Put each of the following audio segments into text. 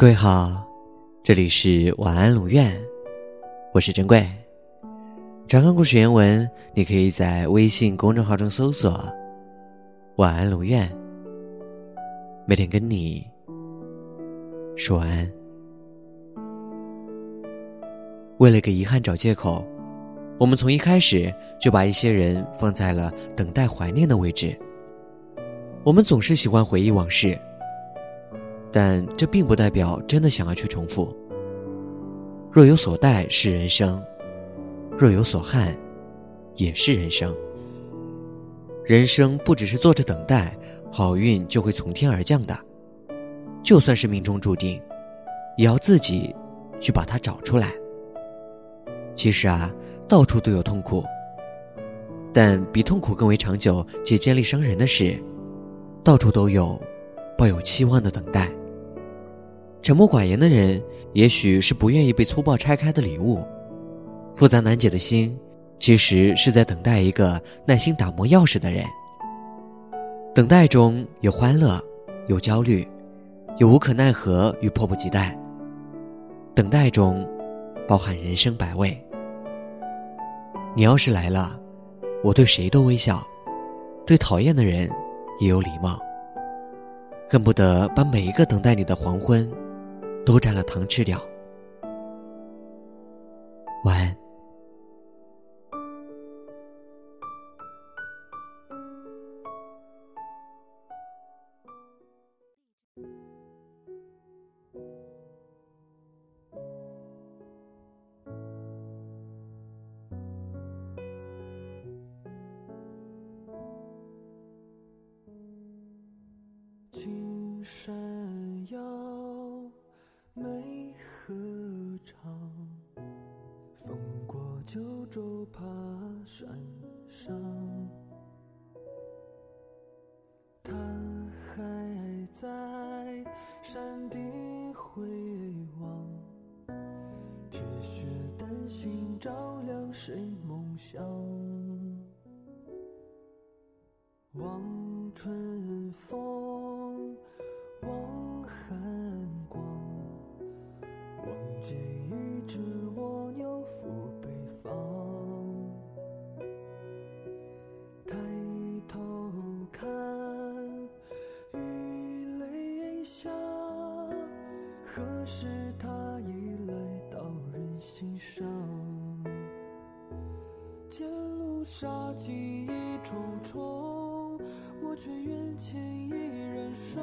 各位好，这里是晚安鲁院，我是珍贵。查看故事原文，你可以在微信公众号中搜索“晚安鲁院”，每天跟你说晚安。为了给遗憾找借口，我们从一开始就把一些人放在了等待怀念的位置。我们总是喜欢回忆往事。但这并不代表真的想要去重复。若有所待是人生，若有所憾，也是人生。人生不只是坐着等待，好运就会从天而降的。就算是命中注定，也要自己去把它找出来。其实啊，到处都有痛苦，但比痛苦更为长久且尖利伤人的是，到处都有抱有期望的等待。沉默寡言的人，也许是不愿意被粗暴拆开的礼物。复杂难解的心，其实是在等待一个耐心打磨钥匙的人。等待中有欢乐，有焦虑，有无可奈何与迫不及待。等待中，包含人生百味。你要是来了，我对谁都微笑，对讨厌的人也有礼貌，恨不得把每一个等待你的黄昏。都蘸了糖吃掉。晚安。青山九州爬山上。他还在山顶回望，铁血丹心照亮谁梦想？望春风。可是他已来到人心上，前路杀机已重重，我却愿牵一人手，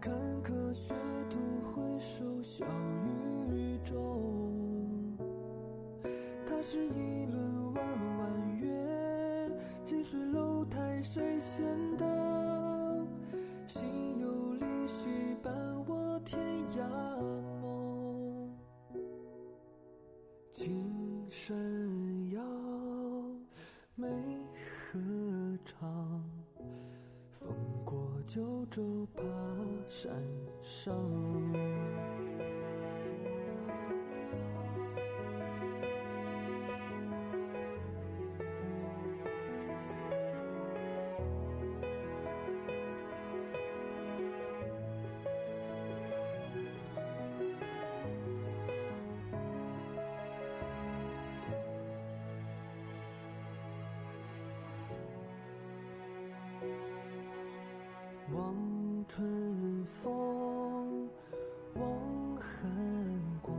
坎坷血渡回首笑语中。他是一轮弯弯月，近水楼台谁先登？梅河长，风过九州爬山上。望春风，望寒光，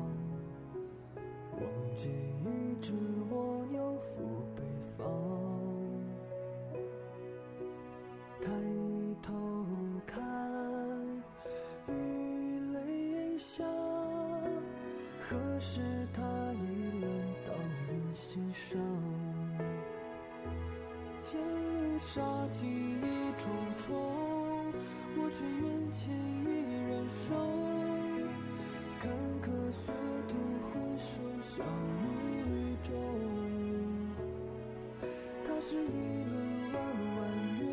望见一只蜗牛赴北方。抬头看，雨泪下，何时他已来到你心上？前路杀机已重重。我却愿牵一人手，坎坷学徒回首笑语中。他是一轮弯弯月，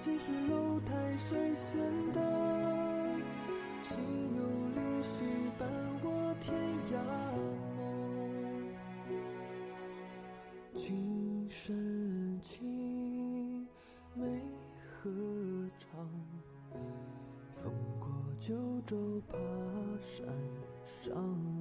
近水楼台谁先登？心有灵犀伴我天涯梦，情深九州爬山上。